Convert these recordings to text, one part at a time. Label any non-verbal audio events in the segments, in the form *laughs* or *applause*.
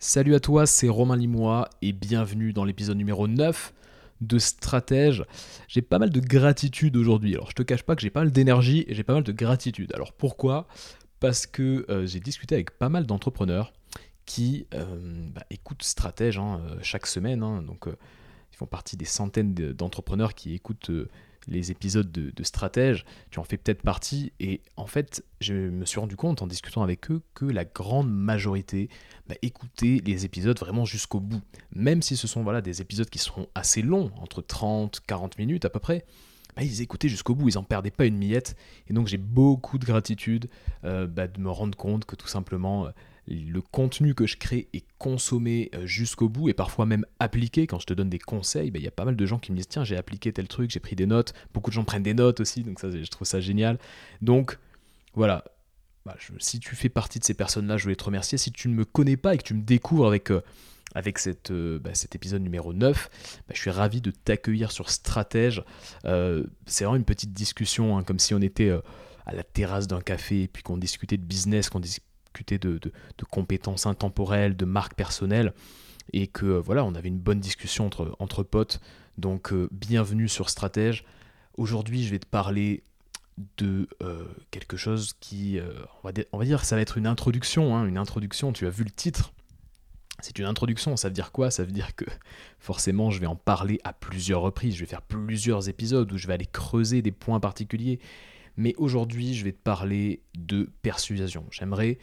Salut à toi, c'est Romain Limois et bienvenue dans l'épisode numéro 9 de Stratège. J'ai pas mal de gratitude aujourd'hui. Alors je te cache pas que j'ai pas mal d'énergie et j'ai pas mal de gratitude. Alors pourquoi? Parce que euh, j'ai discuté avec pas mal d'entrepreneurs qui euh, bah, écoutent Stratège hein, euh, chaque semaine. Hein. donc ils font partie des centaines d'entrepreneurs qui écoutent les épisodes de, de Stratège, tu en fais peut-être partie, et en fait, je me suis rendu compte en discutant avec eux que la grande majorité bah, écoutait les épisodes vraiment jusqu'au bout. Même si ce sont voilà, des épisodes qui seront assez longs, entre 30, 40 minutes à peu près, bah, ils écoutaient jusqu'au bout, ils n'en perdaient pas une miette, et donc j'ai beaucoup de gratitude euh, bah, de me rendre compte que tout simplement... Le contenu que je crée est consommé euh, jusqu'au bout et parfois même appliqué. Quand je te donne des conseils, ben, il y a pas mal de gens qui me disent tiens j'ai appliqué tel truc, j'ai pris des notes. Beaucoup de gens prennent des notes aussi, donc ça je trouve ça génial. Donc voilà, bah, si tu fais partie de ces personnes-là, je voulais te remercier. Si tu ne me connais pas et que tu me découvres avec, euh, avec cette, euh, bah, cet épisode numéro 9, bah, je suis ravi de t'accueillir sur Stratège. c'est vraiment une petite discussion, hein, comme si on était à la terrasse d'un café et puis qu'on discutait de business, qu'on de, compétences intemporelles, de marques personnelles, et que euh, voilà, on avait une bonne discussion entre, potes. Donc euh, bienvenue sur Stratège. Aujourd'hui, je vais te parler de euh, quelque chose qui, on, va dire, on, va dire, ça va être une introduction, hein, une introduction, tu as vu le titre. C'est une introduction, ça veut dire quoi? Ça veut dire que forcément je vais en parler à plusieurs reprises, je vais faire plusieurs épisodes où je vais aller creuser des points particuliers. Mais aujourd'hui je vais te parler de persuasion. J'aimerais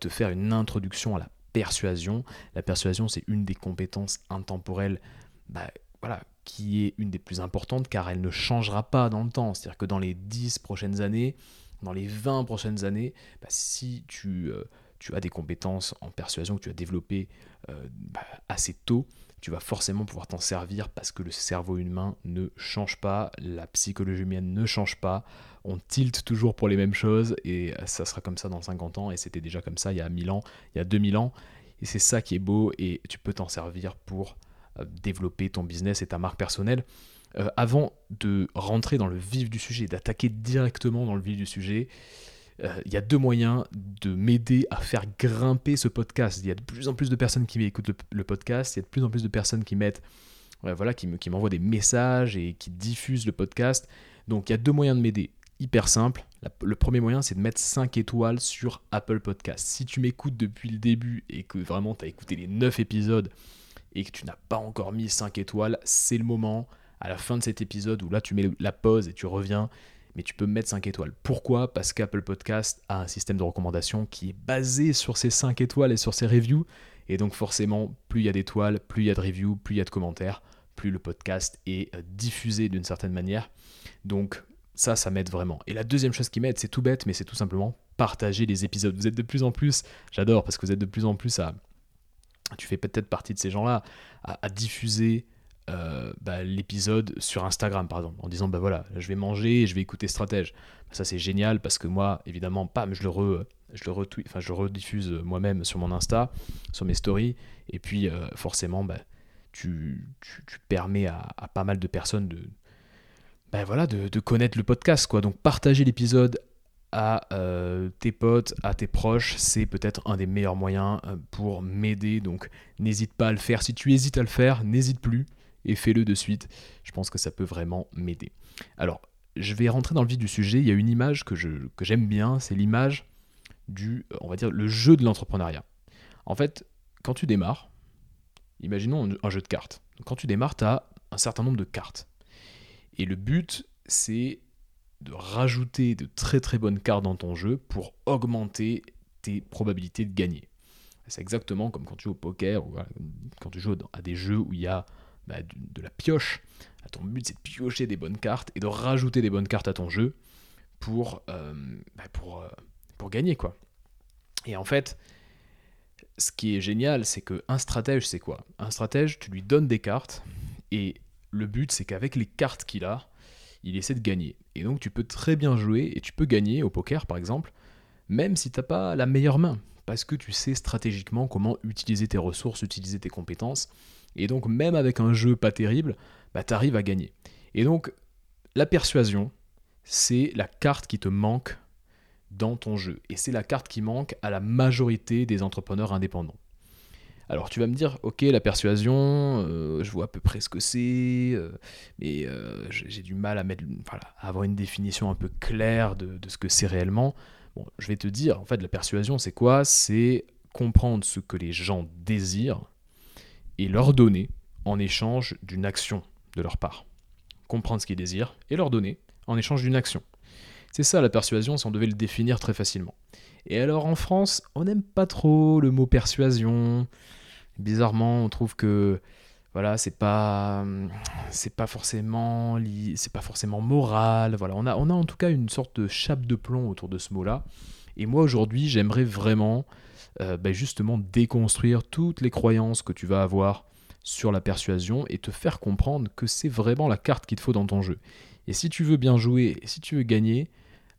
te faire une introduction à la persuasion. La persuasion, c'est une des compétences intemporelles bah, voilà, qui est une des plus importantes car elle ne changera pas dans le temps. C'est-à-dire que dans les 10 prochaines années, dans les 20 prochaines années, bah, si tu, euh, tu, as des compétences en persuasion que tu as développées euh, bah, assez tôt, tu vas forcément pouvoir t'en servir parce que le cerveau humain ne change pas, la psychologie humaine ne change pas, on tilte toujours pour les mêmes choses et ça sera comme ça dans 50 ans et c'était déjà comme ça il y a 1000 ans, il y a 2000 ans et c'est ça qui est beau et tu peux t'en servir pour euh, développer ton business et ta marque personnelle. Euh, avant de rentrer dans le vif du sujet, d'attaquer directement dans le vif du sujet, euh, il y a deux moyens de m'aider à faire grimper ce podcast. Il y a de plus en plus de personnes qui écoutent le, podcast, il y a de plus en plus de personnes qui mettent, voilà, qui m'envoient des messages et qui diffusent le podcast. Donc il y a deux moyens de m'aider. Hyper simple. le premier moyen, c'est de mettre 5 étoiles sur Apple Podcast. Si tu m'écoutes depuis le début et que vraiment tu as écouté les 9 épisodes et que tu n'as pas encore mis 5 étoiles, c'est le moment, à la fin de cet épisode, où là tu mets la pause et tu reviens mais tu peux mettre 5 étoiles. Pourquoi? Parce qu'Apple Podcast a un système de recommandation qui est basé sur ces 5 étoiles et sur ces reviews. Et donc forcément, plus il y a d'étoiles, plus il y a de reviews, plus il y a de commentaires, plus le podcast est euh, diffusé d'une certaine manière. Donc ça, ça m'aide vraiment. Et la deuxième chose qui m'aide, c'est tout bête, mais c'est tout simplement partager les épisodes. Vous êtes de plus en plus, j'adore, parce que vous êtes de plus en plus à... Tu fais peut-être partie de ces gens-là, à diffuser euh, bah, l'épisode sur Instagram, par exemple, en disant bah voilà, je vais manger je vais écouter Stratège. Bah, ça c'est génial parce que moi, évidemment, pas, je le re, je le enfin je rediffuse moi-même sur mon Insta, sur mes stories, et puis euh, forcément, bah, tu, tu, permets à, pas mal de personnes de, bah, voilà, de, connaître le podcast, quoi. Donc partager l'épisode à euh, tes potes, à tes proches, c'est peut-être un des meilleurs moyens pour m'aider. Donc n'hésite pas à le faire. Si tu hésites à le faire, n'hésite plus et fais-le de suite. Je pense que ça peut vraiment m'aider. Alors, je vais rentrer dans le vif du sujet. Il y a une image que, j'aime bien, c'est l'image du, on va dire, le jeu de l'entrepreneuriat. En fait, quand tu démarres, imaginons un jeu de cartes. Quand tu démarres, tu as un certain nombre de cartes. Et le but, c'est de rajouter de très très bonnes cartes dans ton jeu pour augmenter tes probabilités de gagner. C'est exactement comme quand tu joues au poker ou quand tu joues à des jeux où il y a bah, de, la pioche. Ton but, c'est de piocher des bonnes cartes et de rajouter des bonnes cartes à ton jeu pour, euh, bah, euh, gagner. quoi. Et en fait, ce qui est génial, c'est qu'un stratège, c'est quoi? Un stratège, tu lui donnes des cartes et le but, c'est qu'avec les cartes qu'il a, il essaie de gagner. Et donc, tu peux très bien jouer et tu peux gagner au poker, par exemple, même si tu n'as pas la meilleure main, parce que tu sais stratégiquement comment utiliser tes ressources, utiliser tes compétences. Et donc, même avec un jeu pas terrible, bah, tu arrives à gagner. Et donc, la persuasion, c'est la carte qui te manque dans ton jeu. Et c'est la carte qui manque à la majorité des entrepreneurs indépendants. Alors tu vas me dire, ok, la persuasion, euh, je vois à peu près ce que c'est, euh, mais euh, j'ai du mal à, mettre, avoir une définition un peu claire de, ce que c'est réellement. Bon, je vais te dire, en fait, la persuasion, c'est quoi? C'est comprendre ce que les gens désirent et leur donner en échange d'une action de leur part. Comprendre ce qu'ils désirent et leur donner en échange d'une action. C'est ça la persuasion si on devait le définir très facilement. Et alors en France, on n'aime pas trop le mot persuasion bizarrement, on trouve que voilà, c'est pas c'est pas forcément c'est pas forcément moral. Voilà, on a on a en tout cas une sorte de chape de plomb autour de ce mot-là. Et moi aujourd'hui, j'aimerais vraiment euh, ben, justement déconstruire toutes les croyances que tu vas avoir sur la persuasion et te faire comprendre que c'est vraiment la carte qu'il te faut dans ton jeu. Et si tu veux bien jouer si tu veux gagner,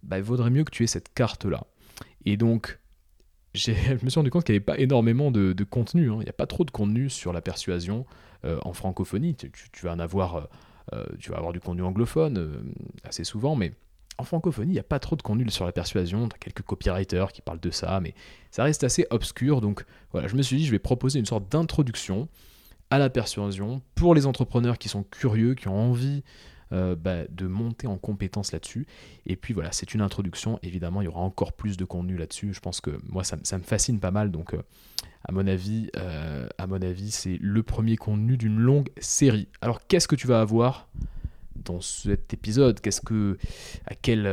ben, il vaudrait mieux que tu aies cette carte-là. Et donc, *laughs* je me suis rendu compte qu'il n'y avait pas énormément de, contenu. Hein. Il n'y a pas trop de contenu sur la persuasion euh, en francophonie. Tu, vas en avoir, euh, euh, tu vas avoir du contenu anglophone assez souvent, mais en francophonie, il n'y a pas trop de contenu sur la persuasion. Tu as quelques copywriters qui parlent de ça, mais ça reste assez obscur. Donc voilà, je me suis dit, je vais proposer une sorte d'introduction à la persuasion pour les entrepreneurs qui sont curieux, qui ont envie euh, bah, de monter en compétence là-dessus. Et puis voilà, c'est une introduction. Évidemment, il y aura encore plus de contenu là-dessus. Je pense que moi, ça, me fascine pas mal. Donc, euh, à mon avis, euh, à mon avis, c'est le premier contenu d'une longue série. Alors, qu'est-ce que tu vas avoir dans cet épisode? Qu'est-ce que, à quelle,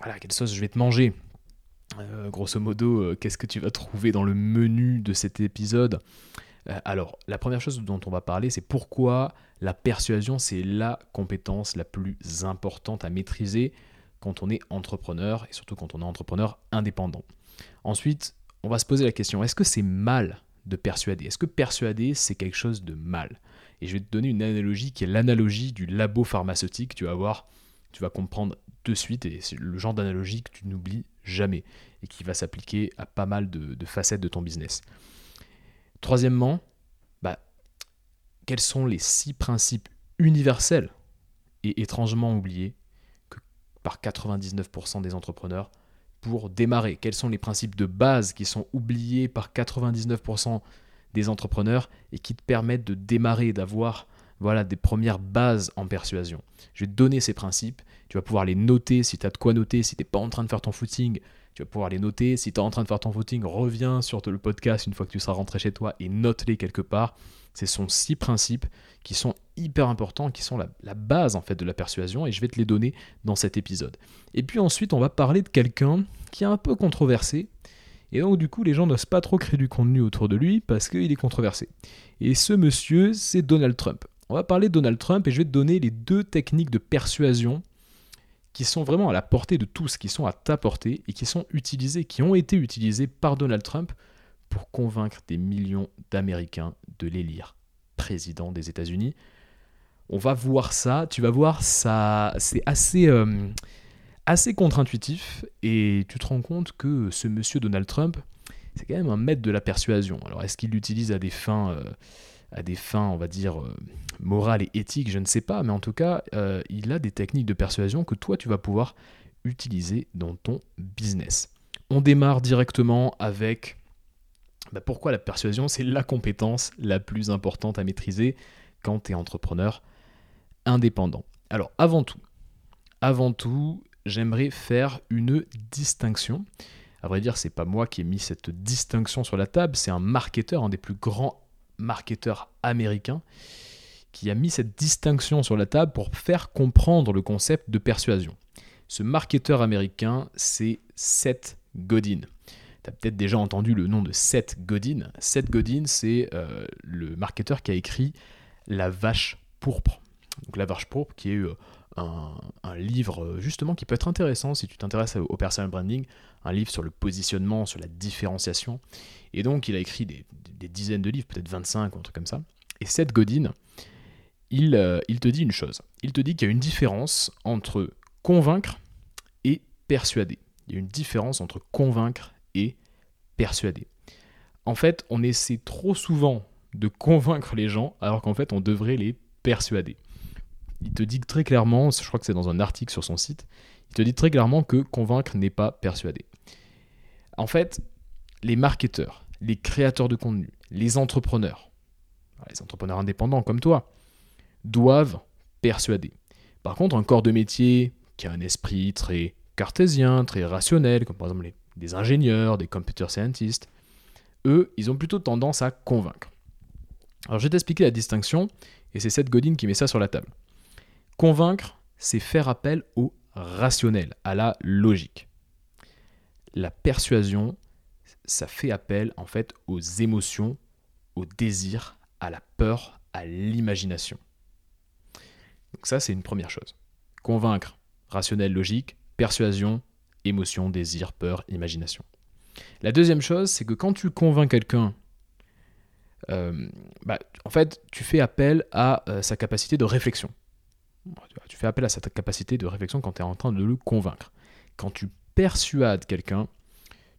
voilà, quelle sauce je vais te manger? Grosso modo, qu'est-ce que tu vas trouver dans le menu de cet épisode? Alors, la première chose dont on va parler, c'est pourquoi la persuasion, c'est la compétence la plus importante à maîtriser quand on est entrepreneur et surtout quand on est entrepreneur indépendant. Ensuite, on va se poser la question, est-ce que c'est mal de persuader? Est-ce que persuader, c'est quelque chose de mal? Et je vais te donner une analogie qui est l'analogie du labo pharmaceutique. Tu vas voir, tu vas comprendre de suite, et c'est le genre d'analogie que tu n'oublies jamais et qui va s'appliquer à pas mal de facettes de ton business. Troisièmement, quels sont les six principes universels et étrangement oubliés par 99% des entrepreneurs pour démarrer? Quels sont les principes de base qui sont oubliés par 99% des entrepreneurs et qui te permettent de démarrer, d'avoir voilà des premières bases en persuasion? Je vais te donner ces principes, tu vas pouvoir les noter si tu as de quoi noter, si tu n'es pas en train de faire ton footing, tu vas pouvoir les noter. Si tu es en train de faire ton footing, reviens sur le podcast une fois que tu seras rentré chez toi et note-les quelque part. Ce sont six principes qui sont hyper importants, qui sont la, base en fait de la persuasion et je vais te les donner dans cet épisode. Et puis ensuite, on va parler de quelqu'un qui est un peu controversé. Et donc du coup, les gens n'osent pas trop créer du contenu autour de lui parce qu'il est controversé. Et ce monsieur, c'est Donald Trump. On va parler de Donald Trump et je vais te donner les deux techniques de persuasion qui sont vraiment à la portée de tous, qui sont à ta portée et qui sont utilisés, qui ont été utilisés par Donald Trump pour convaincre des millions d'Américains de l'élire président des États-Unis. On va voir ça, tu vas voir ça, c'est assez, euh, assez contre-intuitif et tu te rends compte que ce monsieur Donald Trump, c'est quand même un maître de la persuasion. Alors est-ce qu'il l'utilise à des fins euh, à des fins, on va dire, euh, morales et éthiques, je ne sais pas, mais en tout cas, euh, il a des techniques de persuasion que toi, tu vas pouvoir utiliser dans ton business. On démarre directement avec bah, pourquoi la persuasion, c'est la compétence la plus importante à maîtriser quand tu es entrepreneur indépendant. Alors, avant tout, avant tout, j'aimerais faire une distinction. À vrai dire, c'est pas moi qui ai mis cette distinction sur la table, c'est un marketeur, un des plus grands marketeur américain qui a mis cette distinction sur la table pour faire comprendre le concept de persuasion. Ce marketeur américain, c'est Seth Godin. Tu as peut-être déjà entendu le nom de Seth Godin. Seth Godin, c'est euh, le marketeur qui a écrit La vache pourpre. Donc La vache pourpre, qui est euh, un, livre euh, justement qui peut être intéressant si tu t'intéresses au personal branding, un livre sur le positionnement, sur la différenciation. Et donc, il a écrit des, dizaines de livres, peut-être 25 ou un truc comme ça. Et Seth Godin, euh, il te dit une chose. Il te dit qu'il y a une différence entre convaincre et persuader. Il y a une différence entre convaincre et persuader. En fait, on essaie trop souvent de convaincre les gens alors qu'en fait, on devrait les persuader. Il te dit très clairement, je crois que c'est dans un article sur son site, il te dit très clairement que convaincre n'est pas persuader. En fait, les marketeurs, les créateurs de contenu, les entrepreneurs, les entrepreneurs indépendants comme toi, doivent persuader. Par contre, un corps de métier qui a un esprit très cartésien, très rationnel, comme par exemple des ingénieurs, des computer scientists, eux, ils ont plutôt tendance à convaincre. Alors je vais t'expliquer la distinction, et c'est Seth Godin qui met ça sur la table. Convaincre, c'est faire appel au rationnel, à la logique. La persuasion, ça fait appel en fait aux émotions, au désir, à la peur, à l'imagination. Donc ça, c'est une première chose. Convaincre, rationnel, logique, persuasion, émotion, désir, peur, imagination. La deuxième chose, c'est que quand tu convaincs quelqu'un, euh, bah, en fait, tu fais appel à euh, sa capacité de réflexion. Tu fais appel à sa capacité de réflexion quand tu es en train de le convaincre. Quand tu persuades quelqu'un,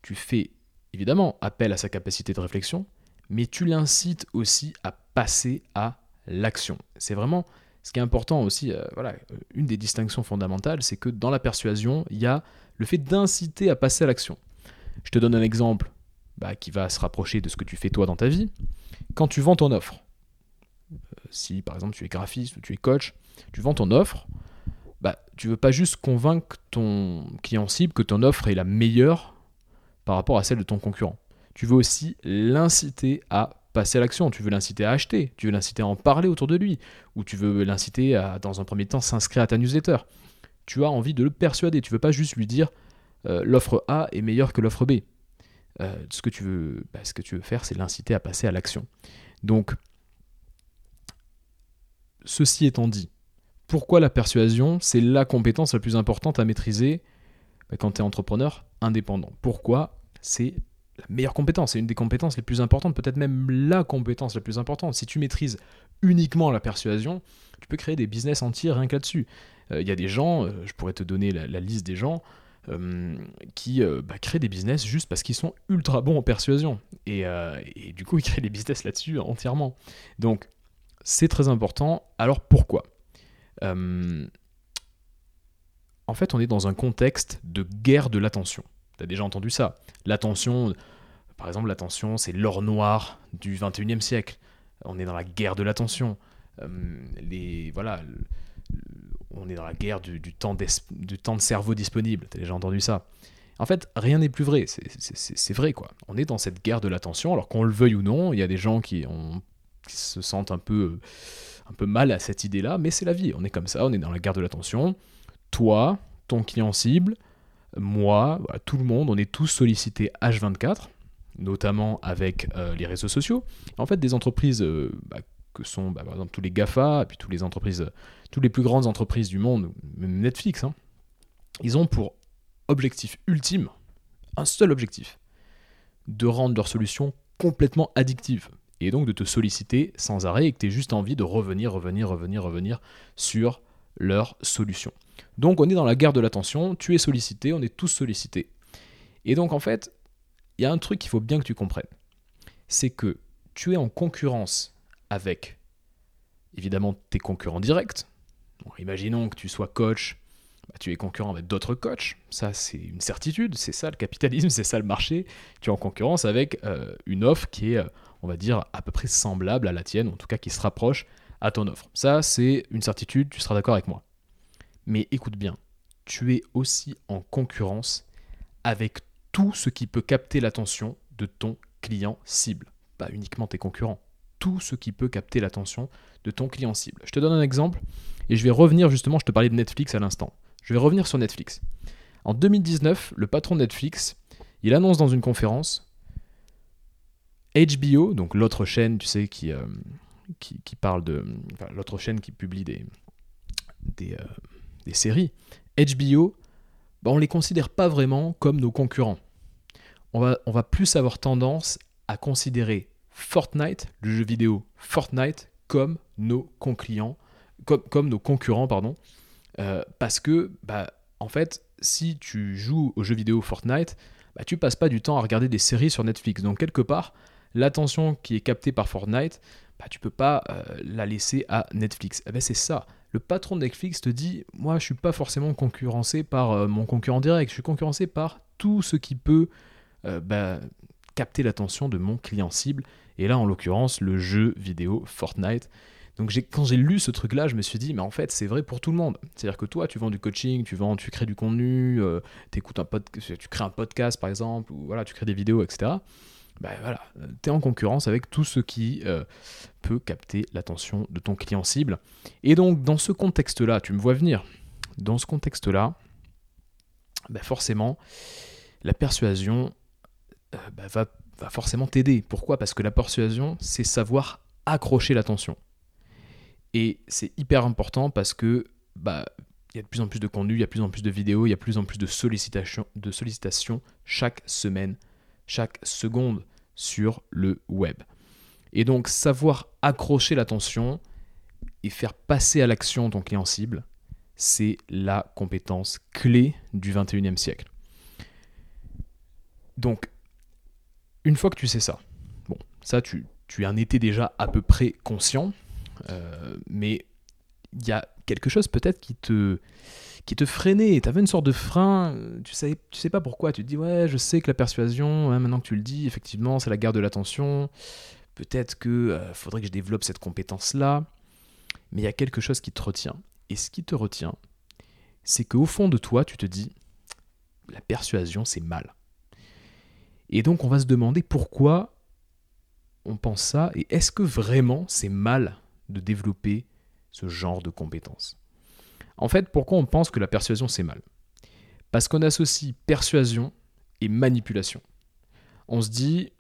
tu fais évidemment appel à sa capacité de réflexion, mais tu l'incites aussi à passer à l'action. C'est vraiment ce qui est important aussi, euh, voilà, une des distinctions fondamentales, c'est que dans la persuasion, il y a le fait d'inciter à passer à l'action. Je te donne un exemple bah, qui va se rapprocher de ce que tu fais toi dans ta vie. Quand tu vends ton offre, euh, si par exemple tu es graphiste ou tu es coach, tu vends ton offre, bah, tu veux pas juste convaincre ton client cible que ton offre est la meilleure par rapport à celle de ton concurrent. Tu veux aussi l'inciter à passer à l'action, tu veux l'inciter à acheter, tu veux l'inciter à en parler autour de lui, ou tu veux l'inciter à, dans un premier temps, s'inscrire à ta newsletter. Tu as envie de le persuader, tu veux pas juste lui dire euh, l'offre A est meilleure que l'offre B. Euh, bah, ce que tu veux faire, c'est l'inciter à passer à l'action. Donc, ceci étant dit, pourquoi la persuasion, c'est la compétence la plus importante à maîtriser bah, quand tu es entrepreneur indépendant? Pourquoi c'est la meilleure compétence, c'est une des compétences les plus importantes, peut-être même la compétence la plus importante. Si tu maîtrises uniquement la persuasion, tu peux créer des business entiers rien que là-dessus. Euh, il y a des gens, euh, je pourrais te donner la, liste des gens, euh, qui bah, créent des business juste parce qu'ils sont ultra bons en persuasion. Et du coup, ils créent des business là-dessus entièrement. Donc, c'est très important. Alors pourquoi? En fait, on est dans un contexte de guerre de l'attention. Tu as déjà entendu ça. L'attention, par exemple, l'attention, c'est l'or noir du 21e siècle. On est dans la guerre de l'attention. Euh, les, voilà, on est dans la guerre du, temps, de cerveau disponible. Tu as déjà entendu ça. En fait, rien n'est plus vrai. C'est vrai, quoi. On est dans cette guerre de l'attention, alors qu'on le veuille ou non, il y a des gens qui se sentent un peu, un peu mal à cette idée-là, mais c'est la vie. On est comme ça, on est dans la guerre de l'attention. Toi, ton client cible, moi, tout le monde, on est tous sollicités H24, notamment avec euh, les réseaux sociaux. En fait, des entreprises euh, bah, que sont bah, par exemple tous les GAFA, et puis toutes les entreprises, toutes les plus grandes entreprises du monde, même Netflix, hein, ils ont pour objectif ultime, un seul objectif, de rendre leur solution complètement addictive. Et donc de te solliciter sans arrêt et que tu aies juste envie de revenir, revenir, revenir, revenir sur leur solution. Donc on est dans la guerre de l'attention, tu es sollicité, on est tous sollicités. Et donc en fait, il y a un truc qu'il faut bien que tu comprennes. C'est que tu es en concurrence avec, évidemment, tes concurrents directs. imaginons que tu sois coach, bah, tu es concurrent avec d'autres coachs. Ça, c'est une certitude. C'est ça le capitalisme, *laughs* c'est ça le marché. Tu es en concurrence avec euh, une offre qui est, euh, on va dire, à peu près semblable à la tienne, en tout cas qui se rapproche à ton offre. Ça, c'est une certitude, tu seras d'accord avec moi. Mais écoute bien, tu es aussi en concurrence avec tout ce qui peut capter l'attention de ton client cible. Pas uniquement tes concurrents, tout ce qui peut capter l'attention de ton client cible. Je te donne un exemple et je vais revenir justement, je te parlais de Netflix à l'instant. Je vais revenir sur Netflix. En 2019, le patron de Netflix, il annonce dans une conférence HBO, donc l'autre chaîne, tu sais, qui, euh, parle de. l'autre chaîne qui publie des, euh, séries, HBO, bah, on les considère pas vraiment comme nos concurrents. On va, plus avoir tendance à considérer Fortnite, le jeu vidéo Fortnite, comme nos concurrents, comme, comme nos concurrents, pardon, euh, parce que, bah, en fait, si tu joues au jeu vidéo Fortnite, bah, tu passes pas du temps à regarder des séries sur Netflix. Donc quelque part, l'attention qui est captée par Fortnite, bah, tu peux pas euh, la laisser à Netflix. Eh ben, c'est ça le patron de Netflix te dit Moi, je suis pas forcément concurrencé par euh, mon concurrent direct, je suis concurrencé par tout ce qui peut euh, bah, capter l'attention de mon client cible. Et là, en l'occurrence, le jeu vidéo Fortnite. Donc quand j'ai lu ce truc-là, je me suis dit, mais en fait, c'est vrai pour tout le monde. C'est-à-dire que toi, tu vends du coaching, tu vends, tu crées du contenu, tu crées un podcast par exemple, ou voilà, tu crées des vidéos, etc. Ben voilà, tu es en concurrence avec tout ce qui euh, peut capter l'attention de ton client cible. Et donc, dans ce contexte-là, tu me vois venir, dans ce contexte-là, ben forcément, la persuasion euh, ben va, forcément t'aider. Pourquoi? Parce que la persuasion, c'est savoir accrocher l'attention. Et c'est hyper important parce que bah, il y a de plus en plus de contenu, il y a de plus en plus de vidéos, il y a de plus en plus de sollicitations chaque semaine, chaque seconde sur le web. Et donc savoir accrocher l'attention et faire passer à l'action ton client cible, c'est la compétence clé du 21e siècle. Donc, une fois que tu sais ça, bon, ça tu, en étais déjà à peu près conscient, euh, mais il y a quelque chose peut-être qui te, qui te freinait. Une sorte de frein, tu sais, tu sais pas pourquoi. Tu te dis, ouais, je sais que la persuasion, hein, maintenant que tu le dis, effectivement, c'est la garde de l'attention. Peut-être que euh, faudrait que je développe cette compétence-là. Mais il y a quelque chose qui te retient. Et ce qui te retient, c'est qu'au fond de toi, tu te dis, la persuasion, c'est mal. Et donc, on va se demander pourquoi on pense ça et est-ce que vraiment c'est mal de développer ce genre de compétences. En fait, pourquoi on pense que la persuasion c'est mal? Parce qu'on associe persuasion et manipulation. On se dit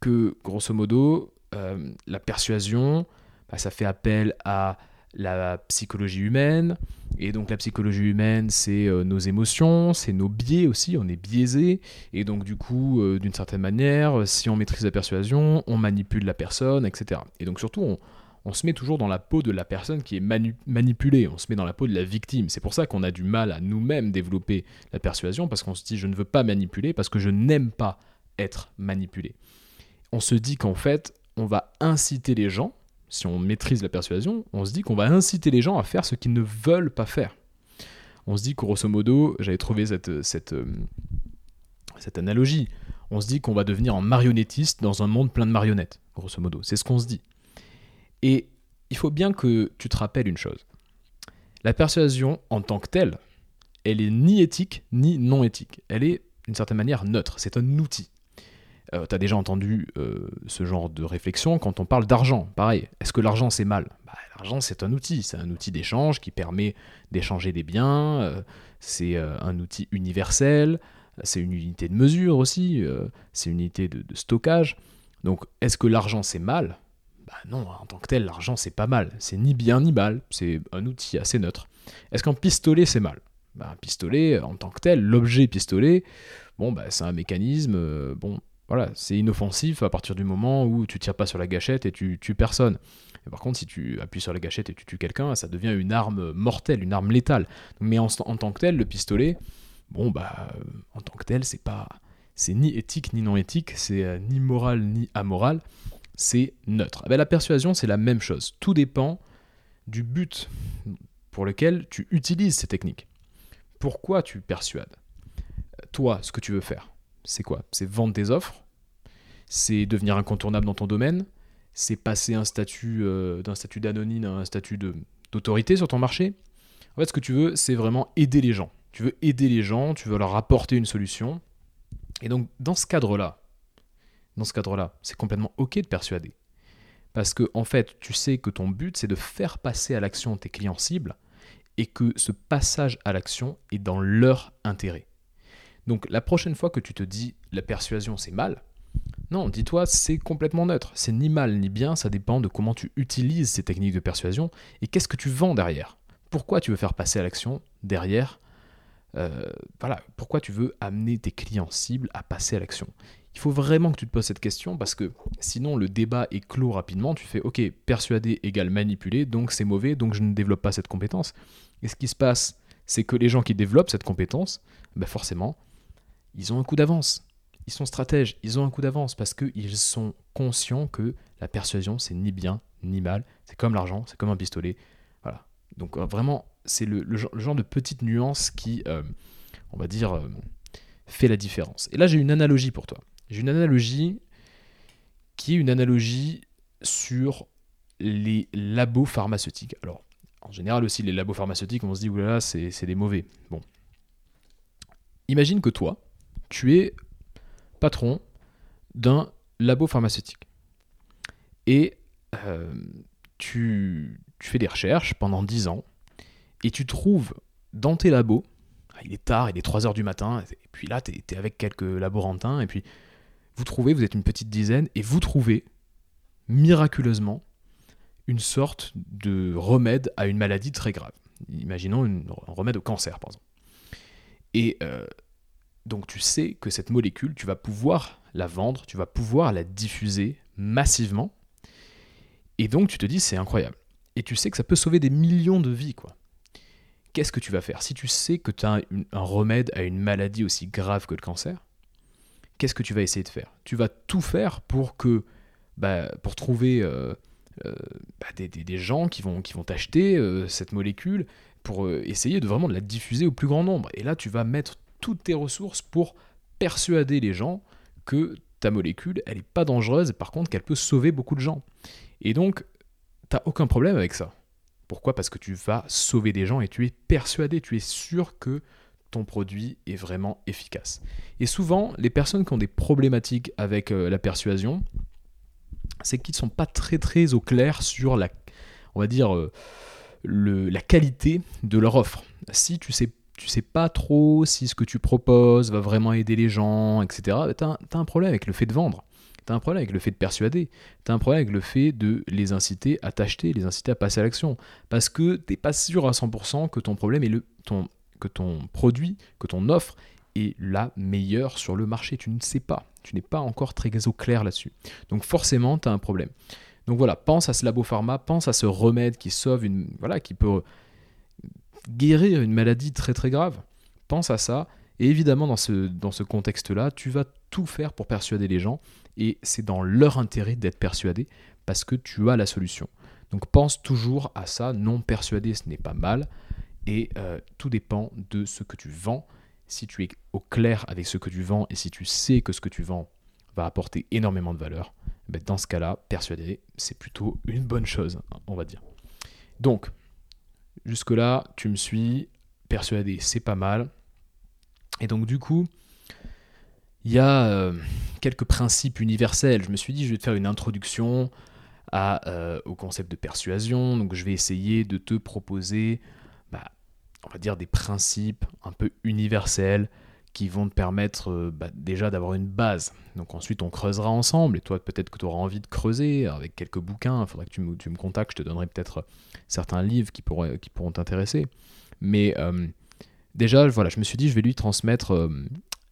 que, grosso modo, euh, la persuasion, bah, ça fait appel à la psychologie humaine. Et donc la psychologie humaine, c'est euh, nos émotions, c'est nos biais aussi, on est biaisé. Et donc du coup, euh, d'une certaine manière, si on maîtrise la persuasion, on manipule la personne, etc. Et donc surtout, on, on se met toujours dans la peau de la personne qui est manipulée, on se met dans la peau de la victime. C'est pour ça qu'on a du mal à nous-mêmes développer la persuasion, parce qu'on se dit je ne veux pas manipuler, parce que je n'aime pas être manipulé. On se dit qu'en fait, on va inciter les gens, si on maîtrise la persuasion, on se dit qu'on va inciter les gens à faire ce qu'ils ne veulent pas faire. On se dit, grosso modo, j'avais trouvé cette, euh, cette analogie, on se dit qu'on va devenir un marionnettiste dans un monde plein de marionnettes, grosso modo. C'est ce qu'on se dit. Et il faut bien que tu te rappelles une chose. La persuasion en tant que telle, elle est ni éthique ni non éthique. Elle est d'une certaine manière neutre. C'est un outil. Euh, tu as déjà entendu euh, ce genre de réflexion quand on parle d'argent. Pareil, est-ce que l'argent c'est mal? Bah, L'argent c'est un outil, c'est un outil d'échange qui permet d'échanger des biens, euh, c'est un outil universel, c'est une unité de mesure aussi, c'est une unité de stockage. Donc est-ce que l'argent c'est mal? Bah non, en tant que tel, l'argent c'est pas mal. C'est ni bien ni mal, c'est un outil assez neutre. Est-ce qu'un pistolet c'est mal? Bah, Un pistolet, en tant que tel, l'objet pistolet, bon, bah, c'est un mécanisme, euh, bon, voilà, c'est inoffensif à partir du moment où tu tires pas sur la gâchette et tu tues personne. Par contre, si tu appuies sur la gâchette et tu tues quelqu'un, ça devient une arme mortelle, une arme létale. Mais en, tant que tel, le pistolet, bon, bah, euh, en tant que tel, c'est pas. C'est ni éthique ni non éthique, c'est euh, ni moral ni amoral c'est neutre. Eh la persuasion, c'est la même chose. Tout dépend du but pour lequel tu utilises ces techniques. Pourquoi tu persuades? Toi, ce que tu veux faire, c'est quoi? C'est vendre tes offres, c'est devenir incontournable dans ton domaine, c'est passer un statut euh, d'un statut d'anonyme à un statut d'autorité sur ton marché? En fait, ce que tu veux, c'est vraiment aider les gens. Tu veux aider les gens, tu veux leur apporter une solution. Et donc, dans ce cadre-là, dans ce cadre-là, c'est complètement ok de persuader. Parce que, en fait, tu sais que ton but, c'est de faire passer à l'action tes clients cibles et que ce passage à l'action est dans leur intérêt. Donc, la prochaine fois que tu te dis la persuasion, c'est mal, non, dis-toi, c'est complètement neutre. C'est ni mal ni bien, ça dépend de comment tu utilises ces techniques de persuasion et qu'est-ce que tu vends derrière. Pourquoi tu veux faire passer à l'action derrière euh, Voilà, pourquoi tu veux amener tes clients cibles à passer à l'action? Il faut vraiment que tu te poses cette question parce que sinon le débat est clos rapidement. Tu fais OK, persuader égale manipuler, donc c'est mauvais, donc je ne développe pas cette compétence. Et ce qui se passe, c'est que les gens qui développent cette compétence, ben forcément, ils ont un coup d'avance. Ils sont stratèges, ils ont un coup d'avance parce qu'ils sont conscients que la persuasion, c'est ni bien ni mal. C'est comme l'argent, c'est comme un pistolet. Voilà. Donc euh, vraiment, c'est le, genre de petite nuance qui, euh, on va dire, euh, fait la différence. Et là, j'ai une analogie pour toi J'ai une analogie qui est une analogie sur les labos pharmaceutiques. Alors, en général aussi, les labos pharmaceutiques, on se dit, oulala, c'est, c'est des mauvais. Bon. Imagine que toi, tu es patron d'un labo pharmaceutique. Et euh, tu, fais des recherches pendant 10 ans, et tu trouves dans tes labos, ah, il est tard, il est 3 heures du matin, et puis là, tu es, avec quelques laborantins, et puis vous trouvez, vous êtes une petite dizaine, et vous trouvez, miraculeusement, une sorte de remède à une maladie très grave. Imaginons un remède au cancer, par exemple. Et euh, donc tu sais que cette molécule, tu vas pouvoir la vendre, tu vas pouvoir la diffuser massivement. Et donc tu te dis, c'est incroyable. Et tu sais que ça peut sauver des millions de vies, quoi. Qu'est-ce que tu vas faire? Si tu sais que tu as un, remède à une maladie aussi grave que le cancer, qu'est-ce que tu vas essayer de faire? Tu vas tout faire pour que, bah, pour trouver euh, euh, bah, des, gens qui vont, qui t'acheter euh, cette molécule, pour essayer de vraiment de la diffuser au plus grand nombre. Et là, tu vas mettre toutes tes ressources pour persuader les gens que ta molécule, elle n'est pas dangereuse, par contre qu'elle peut sauver beaucoup de gens. Et donc, tu n'as aucun problème avec ça. Pourquoi? Parce que tu vas sauver des gens et tu es persuadé, tu es sûr que ton produit est vraiment efficace. Et souvent, les personnes qui ont des problématiques avec euh, la persuasion, c'est qu'ils ne sont pas très très au clair sur euh, la qualité de leur offre. Si tu sais tu sais pas trop si ce que tu proposes va vraiment aider les gens, etc., tu as, un problème avec le fait de vendre. Tu as un problème avec le fait de persuader. Tu as un problème avec le fait de les inciter à t'acheter, les inciter à passer à l'action. Parce que tu n'es pas sûr à 100% que ton problème est le, ton, que ton produit, que ton offre est la meilleure sur le marché. Tu ne sais pas. Tu n'es pas encore très au clair là-dessus. Donc forcément, tu as un problème. Donc voilà, pense à ce labo pharma, pense à ce remède qui sauve une. Voilà, qui peut guérir une maladie très très grave. Pense à ça. Et évidemment, dans ce, dans ce contexte-là, tu vas tout faire pour persuader les gens. Et c'est dans leur intérêt d'être persuadé parce que tu as la solution. Donc pense toujours à ça. Non persuader, ce n'est pas mal. Et euh, tout dépend de ce que tu vends. Si tu es au clair avec ce que tu vends et si tu sais que ce que tu vends va apporter énormément de valeur, ben dans ce cas-là, persuader, c'est plutôt une bonne chose, on va dire. Donc, Jusque-là, tu me suis persuadé, c'est pas mal. Et donc du coup, il y a euh, quelques principes universels. Je me suis dit, je vais te faire une introduction euh, au concept de persuasion. Donc je vais essayer de te proposer, on va dire, des principes un peu universels qui vont te permettre euh, bah, déjà d'avoir une base. Donc ensuite on creusera ensemble, et toi peut-être que tu auras envie de creuser avec quelques bouquins, il faudrait que tu me, tu contactes, je te donnerai peut-être certains livres qui, pourront t'intéresser. Mais euh, déjà, voilà, je me suis dit, je vais lui transmettre, euh,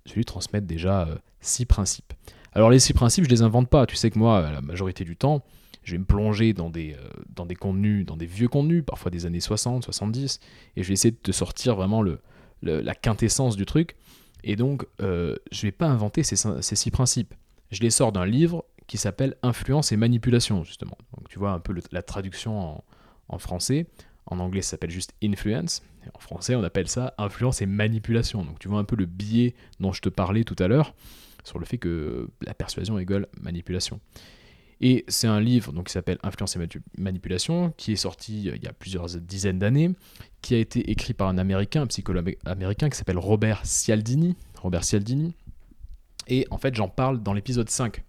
je lui transmettre déjà six principes. Alors les six principes, je les invente pas, tu sais que moi, la majorité du temps, je vais me plonger dans des, dans des contenus, dans des vieux contenus, parfois des années 60, 70, et je vais essayer de te sortir vraiment le, la quintessence du truc. Et donc, euh, je ne vais pas inventer ces, six principes. Je les sors d'un livre qui s'appelle Influence et manipulation, justement. Donc, tu vois un peu la traduction en, français. En anglais, ça s'appelle juste influence. en français, on appelle ça influence et manipulation. Donc, tu vois un peu le biais dont je te parlais tout à l'heure sur le fait que la persuasion égale manipulation. Et c'est un livre donc, qui s'appelle Influence et Manipulation, qui est sorti euh, il y a plusieurs dizaines d'années, qui a été écrit par un américain, un psychologue américain qui s'appelle Robert Cialdini. Robert Cialdini. Et en fait, j'en parle dans l'épisode 5.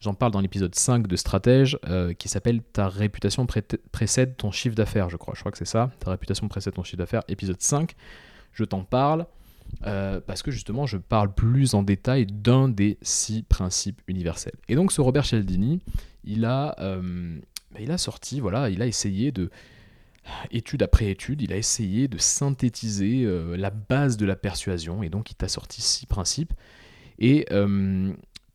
J'en parle dans l'épisode 5 de Stratège, euh, qui s'appelle Ta réputation précède ton chiffre d'affaires, je crois. Je crois que c'est ça. Ta réputation précède ton chiffre d'affaires, épisode 5. Je t'en parle. Euh, parce que justement je parle plus en détail d'un des six principes universels. Et donc ce Robert Cialdini, il a, euh, bah, il a sorti, voilà, il a essayé de, étude après étude, il a essayé de synthétiser euh, la base de la persuasion, et donc il t'a sorti six principes. Et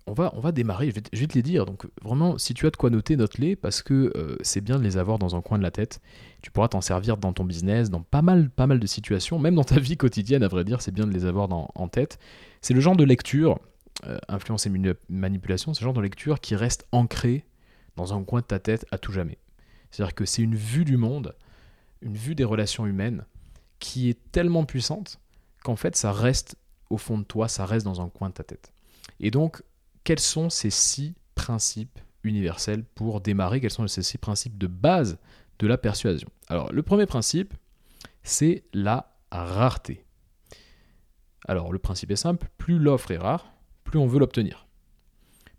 on va, on va démarrer, je vais, te les dire. Donc vraiment, si tu as de quoi noter, note-les parce que euh, c'est bien de les avoir dans un coin de la tête. Tu pourras t'en servir dans ton business, dans pas mal, pas mal de situations, même dans ta vie quotidienne, à vrai dire, c'est bien de les avoir en tête. C'est le genre de lecture, euh, influence et manipulation, c'est le genre de lecture qui reste ancré dans un coin de ta tête à tout jamais. C'est-à-dire que c'est une vue du monde, une vue des relations humaines qui est tellement puissante qu'en fait ça reste au fond de toi, ça reste dans un coin de ta tête. Et donc quels sont ces six principes universels pour démarrer Quels sont ces six principes de base de la persuasion? Alors, le premier principe, c'est la rareté. Alors, le principe est simple, plus l'offre est rare, plus on veut l'obtenir.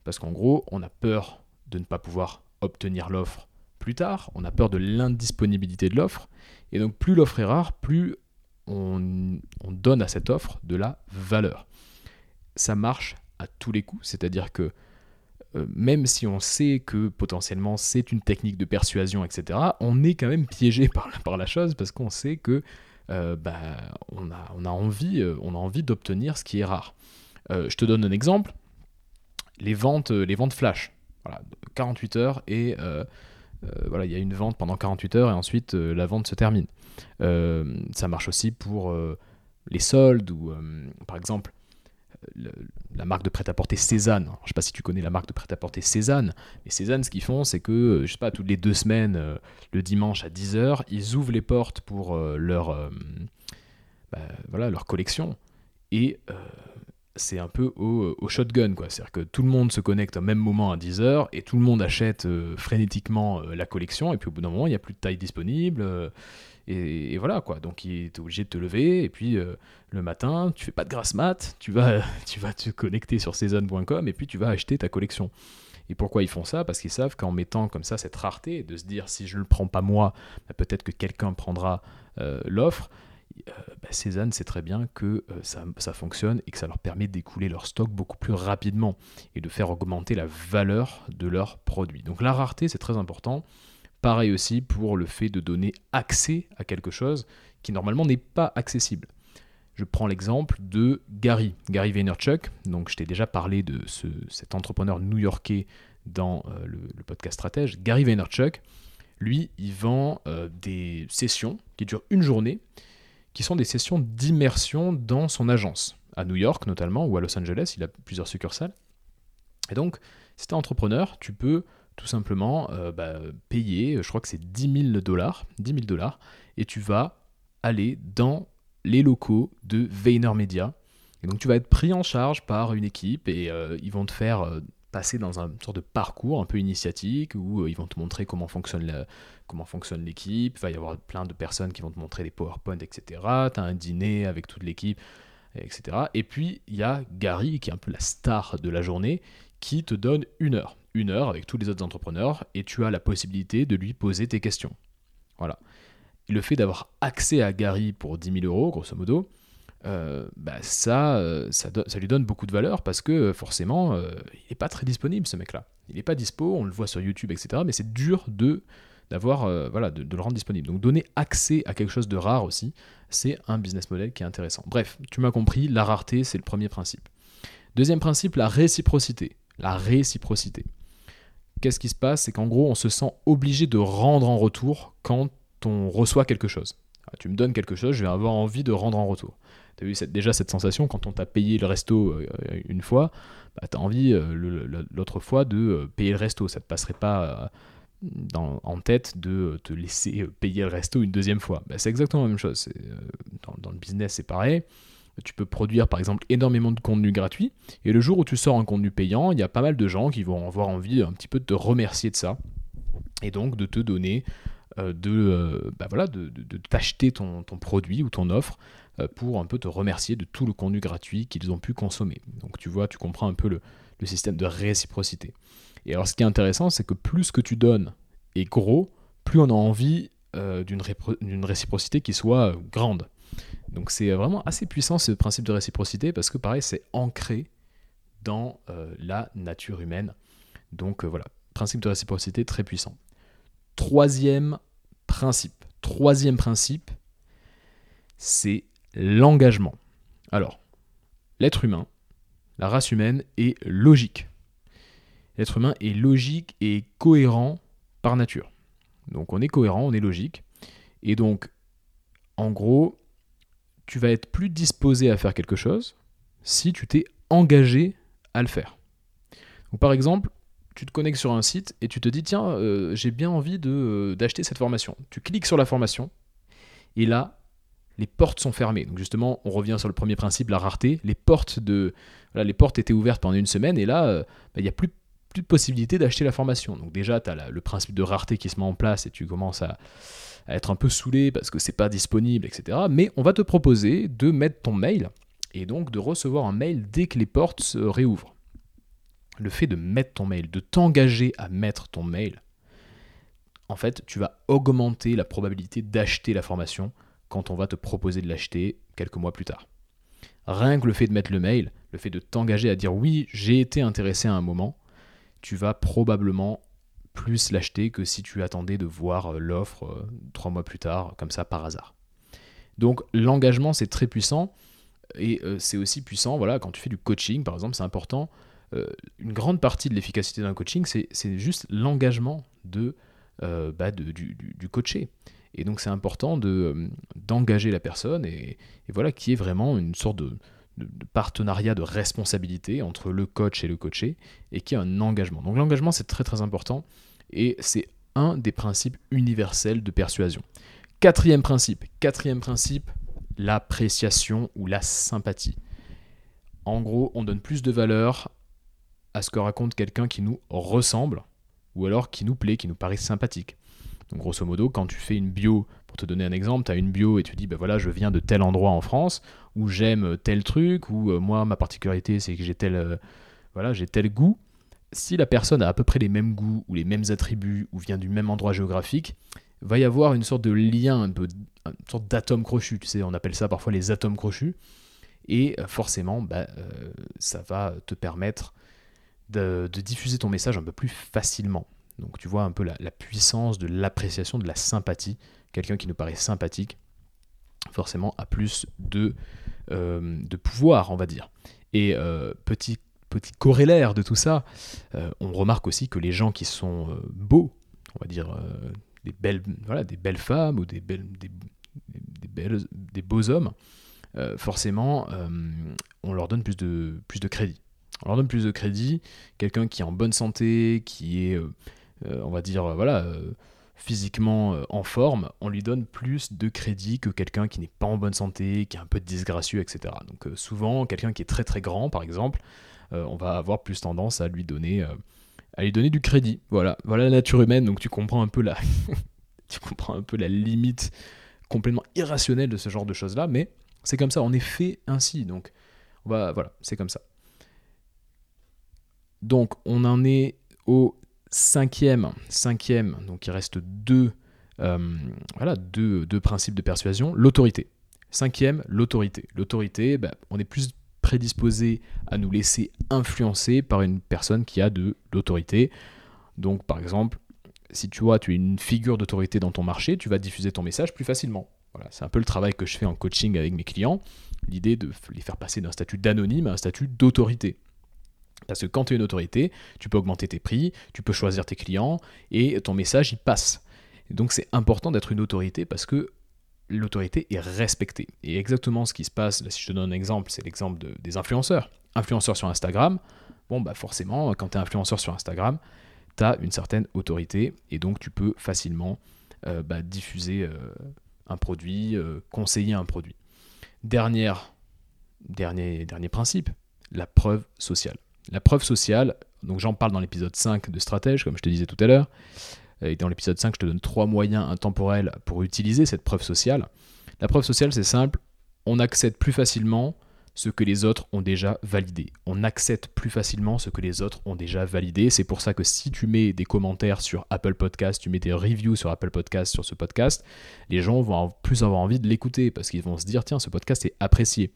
Parce qu'en gros, on a peur de ne pas pouvoir obtenir l'offre plus tard, on a peur de l'indisponibilité de l'offre, et donc plus l'offre est rare, plus on, donne à cette offre de la valeur. Ça marche à tous les coups, c'est-à-dire que euh, même si on sait que potentiellement c'est une technique de persuasion, etc., on est quand même piégé par, la chose parce qu'on sait que euh, bah, on, a, envie, euh, envie d'obtenir ce qui est rare. je te donne un exemple les ventes, les ventes flash. Voilà, 48 heures et voilà, il y a une vente pendant 48 heures et ensuite la vente se termine. ça marche aussi pour les soldes ou par exemple la marque de prêt-à-porter Cézanne. je ne sais pas si tu connais la marque de prêt-à-porter Cézanne, mais Cézanne, ce qu'ils font, c'est que, euh, je sais pas, toutes les deux semaines, euh, le dimanche à 10h, ils ouvrent les portes pour euh, leur, bah, voilà, leur collection. Et c'est un peu au, shotgun, quoi. C'est-à-dire que tout le monde se connecte au même moment à 10h et tout le monde achète frénétiquement la collection. Et puis au bout d'un moment, il n'y a plus de taille disponible. Et, voilà quoi. Donc il est obligé de te lever et puis euh, le matin, tu fais pas de grasse mat, tu vas, *laughs* tu vas te connecter sur season.com et puis tu vas acheter ta collection. Et pourquoi ils font ça? Parce qu'ils savent qu'en mettant comme ça cette rareté, de se dire si je ne le prends pas moi, bah, peut-être que quelqu'un prendra euh, l'offre. Euh, bah, Cézanne sait très bien que ça, ça, fonctionne et que ça leur permet d'écouler leur stock beaucoup plus rapidement et de faire augmenter la valeur de leurs produits. Donc la rareté, c'est très important. Pareil aussi pour le fait de donner accès à quelque chose qui normalement n'est pas accessible. Je prends l'exemple de Gary, Gary Vaynerchuk. Donc, je t'ai déjà parlé de cet entrepreneur new-yorkais dans euh, le, podcast Stratège. Gary Vaynerchuk, lui, il vend euh, des sessions qui durent une journée, qui sont des sessions d'immersion dans son agence, à New York notamment, ou à Los Angeles. Il a plusieurs succursales. Et donc, si tu es entrepreneur, tu peux tout simplement euh, bah, payer, je crois que c'est 10 000 dollars, 10 dollars, et tu vas aller dans les locaux de VaynerMedia. Et donc tu vas être pris en charge par une équipe et euh, ils vont te faire euh, passer dans un sorte de parcours un peu initiatique où ils vont te montrer comment fonctionne comment fonctionne l'équipe. Il va y avoir plein de personnes qui vont te montrer des PowerPoint, etc. Tu as un dîner avec toute l'équipe, etc. Et puis il y a Gary qui est un peu la star de la journée qui te donne une heure une heure avec tous les autres entrepreneurs et tu as la possibilité de lui poser tes questions. Voilà. le fait d'avoir accès à Gary pour 10 000 euros, grosso modo, euh, bah ça, euh, ça, lui donne beaucoup de valeur parce que forcément, euh, il n'est pas très disponible ce mec-là. Il n'est pas dispo, on le voit sur YouTube, etc. Mais c'est dur de, le rendre disponible. Donc donner accès à quelque chose de rare aussi, c'est un business model qui est intéressant. Bref, tu m'as compris, la rareté, c'est le premier principe. Deuxième principe, la réciprocité. La réciprocité qu'est-ce qui se passe? C'est qu'en gros, on se sent obligé de rendre en retour quand on reçoit quelque chose. Ah, tu me donnes quelque chose, je vais avoir envie de rendre en retour. Tu as vu déjà cette sensation quand on t'a payé le resto euh, une fois, bah, tu as envie euh, l'autre fois de euh, payer le resto. Ça ne te passerait pas en tête de te laisser payer le resto une deuxième fois. Bah, c'est exactement la même chose. dans, le business, c'est pareil tu peux produire par exemple énormément de contenu gratuit, et le jour où tu sors un contenu payant, il y a pas mal de gens qui vont avoir envie un petit peu de te remercier de ça, et donc de te donner, de, euh, bah voilà, de, t'acheter ton, produit ou ton offre euh, pour un peu te remercier de tout le contenu gratuit qu'ils ont pu consommer. Donc tu vois, tu comprends un peu le, système de réciprocité. Et alors ce qui est intéressant, c'est que plus ce que tu donnes est gros, plus on a envie d'une réciprocité qui soit grande. Donc c'est vraiment assez puissant ce principe de réciprocité parce que pareil c'est ancré dans euh, la nature humaine. Donc euh, voilà, principe de réciprocité très puissant. Troisième principe, troisième principe, c'est l'engagement. Alors, l'être humain, la race humaine est logique. L'être humain est logique et cohérent par nature. Donc on est cohérent, on est logique. Et donc, en gros, tu vas être plus disposé à faire quelque chose si tu t'es engagé à le faire. Par exemple, tu te connectes sur un site et tu te dis tiens, euh, j'ai bien envie euh, d'acheter cette formation. Tu cliques sur la formation et là, les portes sont fermées. Donc justement, on revient sur le premier principe, la rareté. Les portes, de, les portes étaient ouvertes pendant une semaine et là, euh, bah, il n'y a plus, plus de possibilité d'acheter la formation. Donc déjà, tu as le principe de rareté qui se met en place et tu commences à, être un peu saoulé parce que c'est pas disponible, etc. Mais on va te proposer de mettre ton mail et donc de recevoir un mail dès que les portes se réouvrent. Le fait de mettre ton mail, de t'engager à mettre ton mail, en fait, tu vas augmenter la probabilité d'acheter la formation quand on va te proposer de l'acheter quelques mois plus tard. Rien que le fait de mettre le mail, le fait de t'engager à dire oui, j'ai été intéressé à un moment, tu vas probablement plus l'acheter que si tu attendais de voir euh, l'offre euh, trois mois plus tard, comme ça par hasard. Donc l'engagement, c'est très puissant et euh, c'est aussi puissant, voilà, quand tu fais du coaching, par exemple, c'est important. Une grande partie de l'efficacité d'un coaching, c'est juste l'engagement de, bah, du, du, coaché. Et donc c'est important d'engager la personne et, voilà, qui est vraiment une sorte de, partenariat de responsabilité entre le coach et le coaché et qui a un engagement. Donc l'engagement c'est très très important et c'est un des principes universels de persuasion. Quatrième principe, quatrième principe, l'appréciation ou la sympathie. En gros, on donne plus de valeur à ce que raconte quelqu'un qui nous ressemble ou alors qui nous plaît, qui nous paraît sympathique. Donc grosso modo, quand tu fais une bio, pour te donner un exemple, tu as une bio et tu dis, ben voilà, je viens de tel endroit en France, où j'aime tel truc, ou euh, moi, ma particularité, c'est que j'ai tel, euh, voilà, j'ai tel goût. Si la personne a à peu près les mêmes goûts, ou les mêmes attributs, ou vient du même endroit géographique, va y avoir une sorte de lien, un peu, une sorte d'atome crochu, tu sais, on appelle ça parfois les atomes crochus, et euh, forcément, bah, ça va te permettre de diffuser ton message un peu plus facilement. Donc tu vois un peu la, puissance de l'appréciation, de la sympathie. Quelqu'un qui nous paraît sympathique, forcément, a plus de, euh, pouvoir, on va dire. Et euh, petit, petit corollaire de tout ça, euh, on remarque aussi que les gens qui sont beaux, on va dire des, belles, voilà, des belles femmes ou des, belles, des, belles, des beaux hommes, forcément, on leur donne plus de, plus de crédit. On leur donne plus de crédit. Quelqu'un qui est en bonne santé, qui est euh, on va dire, euh, voilà, euh, physiquement en forme, on lui donne plus de crédit que quelqu'un qui n'est pas en bonne santé, qui est un peu disgracieux, etc. Donc souvent, quelqu'un qui est très très grand, par exemple, on va avoir plus tendance à lui donner, à lui donner du crédit. Voilà, voilà la nature humaine. Donc tu comprends un peu la, *laughs* tu comprends un peu la limite complètement irrationnelle de ce genre de choses là, mais c'est comme ça, on est fait ainsi. Donc on va, voilà, c'est comme ça. Donc on en est au Cinquième, cinquième, donc il reste deux, euh, voilà, deux, principes de persuasion. L'autorité. Cinquième, l'autorité. L'autorité, ben, on est plus prédisposé à nous laisser influencer par une personne qui a de l'autorité. Donc par exemple, si tu vois, tu es une figure d'autorité dans ton marché, tu vas diffuser ton message plus facilement. Voilà, c'est un peu le travail que je fais en coaching avec mes clients, l'idée de les faire passer d'un statut d'anonyme à un statut d'autorité. Parce que quand tu es une autorité, tu peux augmenter tes prix, tu peux choisir tes clients et ton message y passe. donc c'est important d'être une autorité parce que l'autorité est respectée. Et exactement ce qui se passe, si je te donne un exemple, c'est l'exemple des influenceurs. Influenceurs sur Instagram, bon bah forcément, quand tu es influenceur sur Instagram, tu as une certaine autorité et donc tu peux facilement euh, bah, diffuser euh, un produit, euh, conseiller un produit. Dernière, dernier, dernier principe, la preuve sociale. La preuve sociale, donc j'en parle dans l'épisode 5 de Stratège, comme je te disais tout à l'heure. Et dans l'épisode 5, je te donne trois moyens intemporels pour utiliser cette preuve sociale. La preuve sociale, c'est simple, on accède plus facilement ce que les autres ont déjà validé. On accepte plus facilement ce que les autres ont déjà validé. C'est pour ça que si tu mets des commentaires sur Apple Podcast, tu mets des reviews sur Apple Podcast sur ce podcast, les gens vont plus avoir envie de l'écouter parce qu'ils vont se dire tiens, ce podcast est apprécié.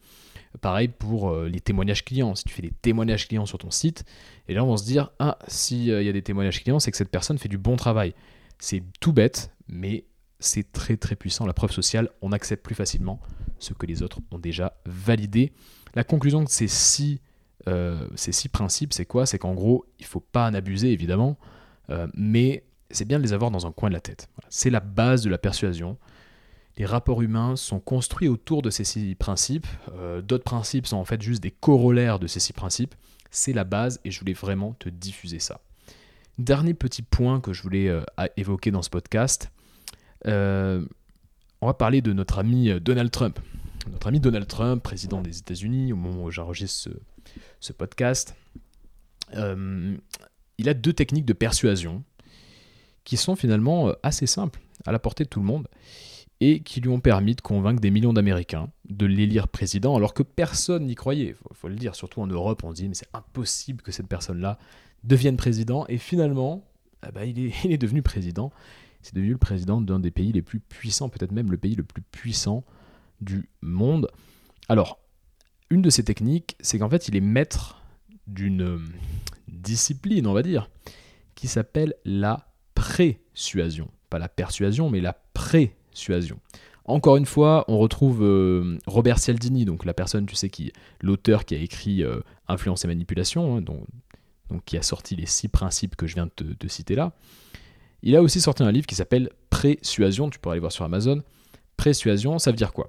Pareil pour euh, les témoignages clients. Si tu fais des témoignages clients sur ton site, et là on va se dire ah s'il euh, y a des témoignages clients, c'est que cette personne fait du bon travail. C'est tout bête, mais c'est très très puissant. La preuve sociale, on accepte plus facilement ce que les autres ont déjà validé. La conclusion de ces six, euh, ces six principes, c'est quoi? C'est qu'en gros, il ne faut pas en abuser évidemment, mais c'est bien de les avoir dans un coin de la tête. C'est la base de la persuasion. Les rapports humains sont construits autour de ces six principes. Euh, d'autres principes sont en fait juste des corollaires de ces six principes. C'est la base et je voulais vraiment te diffuser ça. Dernier petit point que je voulais euh, évoquer dans ce podcast. Euh, on va parler de notre ami Donald Trump. Notre ami Donald Trump, président des États-Unis, au moment où j'enregistre ce, podcast, il a deux techniques de persuasion qui sont finalement assez simples, à la portée de tout le monde et qui lui ont permis de convaincre des millions d'Américains de l'élire président, alors que personne n'y croyait. Il faut, le dire, surtout en Europe, on dit, mais c'est impossible que cette personne-là devienne président, et finalement, ah bah, *laughs* il, est, devenu président. C'est devenu le président d'un des pays les plus puissants, peut-être même le pays le plus puissant du monde. Alors, une de ces techniques, c'est qu'en fait, il est maître d'une discipline, on va dire, qui s'appelle la présuasion. Pas la persuasion, mais la pré encore une fois, on retrouve euh, Robert Cialdini, donc la personne, tu sais, qui, l'auteur qui a écrit euh, Influence et manipulation, hein, qui a sorti les six principes que je viens de te, citer là. Il a aussi sorti un livre qui s'appelle Présuasion, tu pourras aller voir sur Amazon. Présuasion, ça veut dire quoi?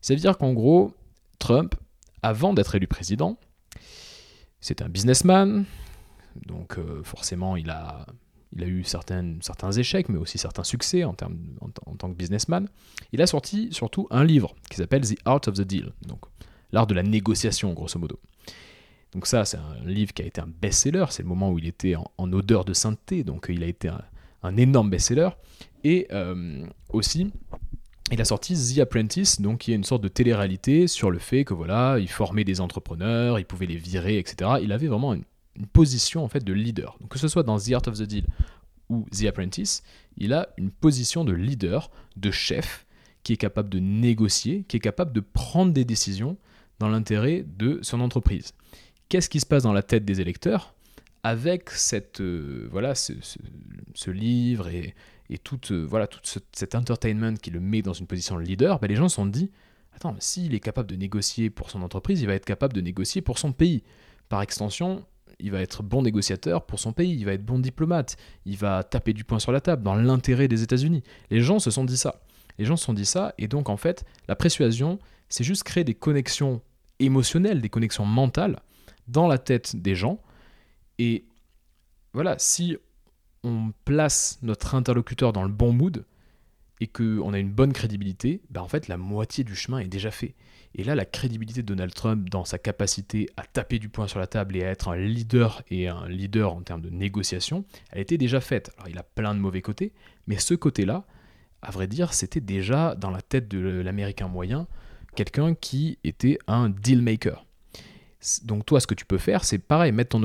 Ça veut dire qu'en gros, Trump, avant d'être élu président, c'est un businessman, donc euh, forcément il a il a eu certains, échecs, mais aussi certains succès en, termes, en, tant que businessman. Il a sorti surtout un livre qui s'appelle The Art of the Deal, donc l'art de la négociation, grosso modo. Donc ça, c'est un livre qui a été un best-seller, c'est le moment où il était en, odeur de sainteté, donc il a été un, énorme best-seller. Et euh, aussi, il a sorti The Apprentice, donc qui est une sorte de télé-réalité sur le fait que voilà, il formait des entrepreneurs, il pouvait les virer, etc. Il avait vraiment une, une position en fait de leader. Donc, que ce soit dans The Art of the Deal ou The Apprentice, il a une position de leader, de chef, qui est capable de négocier, qui est capable de prendre des décisions dans l'intérêt de son entreprise. Qu'est-ce qui se passe dans la tête des électeurs avec cette, euh, voilà, ce, livre et, et tout, euh, voilà, tout cet entertainment qui le met dans une position de leader, ben les gens se sont dit, attends, s'il est capable de négocier pour son entreprise, il va être capable de négocier pour son pays. Par extension, il va être bon négociateur pour son pays, il va être bon diplomate, il va taper du poing sur la table dans l'intérêt des États-Unis. Les gens se sont dit ça. Les gens se sont dit ça, et donc en fait, la persuasion, c'est juste créer des connexions émotionnelles, des connexions mentales dans la tête des gens. Et voilà, si on place notre interlocuteur dans le bon mood et qu'on a une bonne crédibilité, ben en fait, la moitié du chemin est déjà fait. Et là, la crédibilité de Donald Trump dans sa capacité à taper du poing sur la table et à être un leader et un leader en termes de négociation, elle était déjà faite. Alors il a plein de mauvais côtés, mais ce côté-là, à vrai dire, c'était déjà dans la tête de l'Américain moyen quelqu'un qui était un deal maker. Donc toi, ce que tu peux faire, c'est pareil, mettre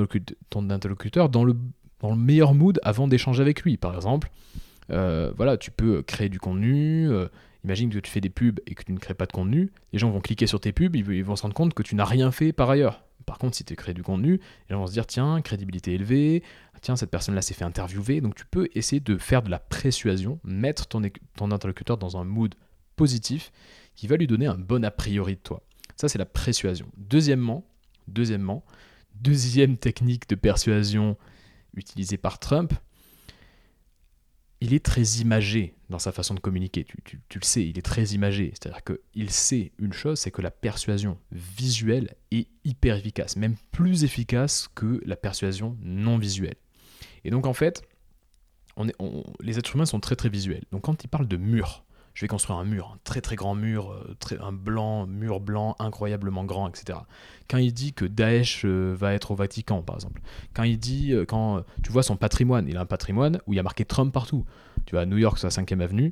ton, interlocuteur dans le, dans le meilleur mood avant d'échanger avec lui. Par exemple, euh, voilà, tu peux créer du contenu, euh, Imagine que tu fais des pubs et que tu ne crées pas de contenu, les gens vont cliquer sur tes pubs, ils vont se rendre compte que tu n'as rien fait par ailleurs. Par contre, si tu crées du contenu, les gens vont se dire tiens, crédibilité élevée, tiens, cette personne-là s'est fait interviewer. Donc tu peux essayer de faire de la persuasion, mettre ton, ton interlocuteur dans un mood positif qui va lui donner un bon a priori de toi. Ça, c'est la persuasion. Deuxièmement, deuxièmement, deuxième technique de persuasion utilisée par Trump, il est très imagé dans sa façon de communiquer. Tu, le sais, il est très imagé. C'est-à-dire qu'il sait une chose, c'est que la persuasion visuelle est hyper efficace, même plus efficace que la persuasion non visuelle. Et donc en fait, les êtres humains sont très très visuels. Donc quand il parle de mur, je vais construire un mur, un très très grand mur, euh, un blanc, mur blanc incroyablement grand, etc. Quand il dit que Daesh euh, va être au Vatican, par exemple, quand il dit, euh, quand tu vois son patrimoine, il a un patrimoine où il y a marqué Trump partout. Tu vas à New York sur la 5ème avenue,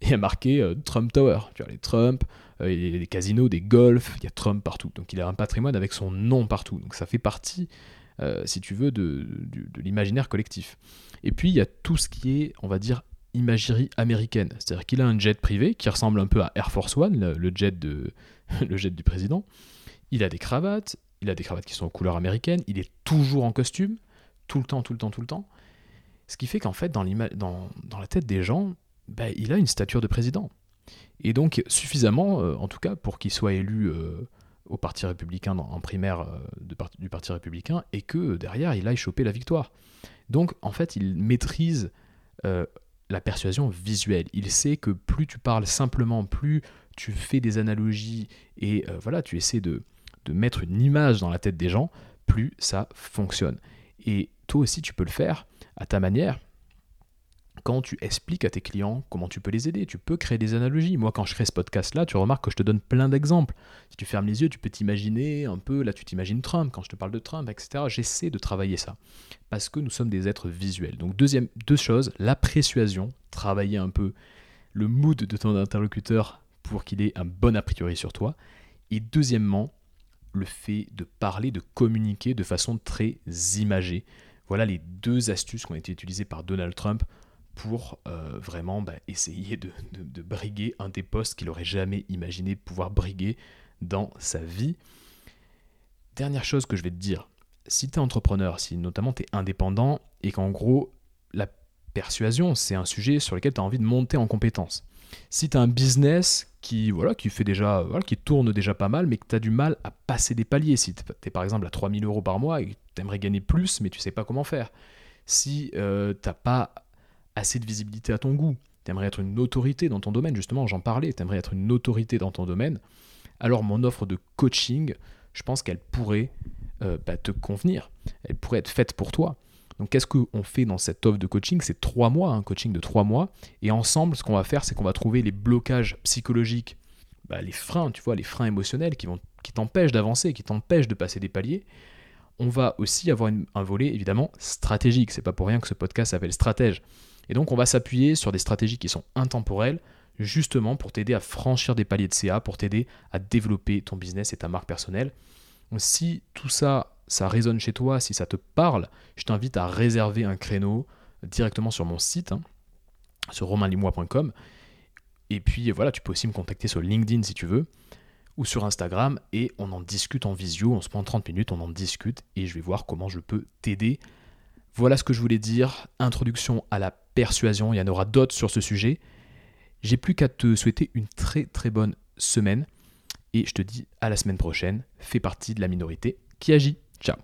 il y a marqué Trump Tower. Tu vois les Trump, il y a des casinos, des golfs, il y a Trump partout. Donc il a un patrimoine avec son nom partout. Donc ça fait partie, si tu veux, de, de l'imaginaire collectif. Et puis il y a tout ce qui est, on va dire, imagerie américaine. C'est-à-dire qu'il a un jet privé qui ressemble un peu à Air Force One, le, jet, de, *laughs* le jet du président. Il a des cravates, il a des cravates qui sont aux couleurs américaines, il est toujours en costume, tout le temps, tout le temps, tout le temps. Ce qui fait qu'en fait, dans, dans, dans, la tête des gens, ben, il a une stature de président. Et donc, suffisamment, euh, en tout cas, pour qu'il soit élu euh, au Parti républicain en primaire euh, du Parti républicain et que derrière, il aille choper la victoire. Donc, en fait, il maîtrise la persuasion visuelle. Il sait que plus tu parles simplement, plus tu fais des analogies et euh, voilà, tu essaies de, de mettre une image dans la tête des gens, plus ça fonctionne. Et toi aussi, tu peux le faire à ta manière. Quand tu expliques à tes clients comment tu peux les aider. Tu peux créer des analogies. Moi, quand je crée ce podcast-là, tu remarques que je te donne plein d'exemples. Si tu fermes les yeux, tu peux t'imaginer un peu, là tu t'imagines Trump, quand je te parle de Trump, etc. J'essaie de travailler ça. Parce que nous sommes des êtres visuels. Donc deuxième, deux choses, la persuasion, travailler un peu le mood de ton interlocuteur pour qu'il ait un bon a priori sur toi. Et deuxièmement, le fait de parler, de communiquer de façon très imagée. Voilà les deux astuces qui ont été utilisées par Donald Trump pour euh, vraiment bah, essayer de, briguer un des postes qu'il n'aurait jamais imaginé pouvoir briguer dans sa vie. Dernière chose que je vais te dire, si tu es entrepreneur, si notamment tu es indépendant et qu'en gros la persuasion c'est un sujet sur lequel tu as envie de monter en compétence. Si tu as un business qui, voilà, qui, fait déjà, qui tourne déjà pas mal mais que tu as du mal à passer des paliers, si tu es par exemple à 3000 euros par mois et que tu aimerais gagner plus mais tu sais pas comment faire, si euh, tu n'as pas assez de visibilité à ton goût, tu aimerais être une autorité dans ton domaine, justement, j'en parlais, tu aimerais être une autorité dans ton domaine, alors mon offre de coaching, je pense qu'elle pourrait euh, bah, te convenir, elle pourrait être faite pour toi. Donc qu'est-ce qu'on fait dans cette offre de coaching? C'est trois mois, un coaching de trois mois, et ensemble, ce qu'on va faire, c'est qu'on va trouver les blocages psychologiques, bah, les freins, tu vois, les freins émotionnels qui, vont, qui t'empêchent d'avancer, qui t'empêchent de passer des paliers. On va aussi avoir un volet évidemment stratégique. C'est pas pour rien que ce podcast s'appelle Stratège. Et donc on va s'appuyer sur des stratégies qui sont intemporelles, justement pour t'aider à franchir des paliers de CA, pour t'aider à développer ton business et ta marque personnelle. si tout ça, ça résonne chez toi, si ça te parle, je t'invite à réserver un créneau directement sur mon site, hein, sur romainlimois.com. Et puis voilà, tu peux aussi me contacter sur LinkedIn si tu veux, ou sur Instagram, et on en discute en visio, on se prend 30 minutes, on en discute, et je vais voir comment je peux t'aider. Voilà ce que je voulais dire, introduction à la persuasion, il y en aura d'autres sur ce sujet. J'ai plus qu'à te souhaiter une très très bonne semaine et je te dis à la semaine prochaine. Fais partie de la minorité qui agit. Ciao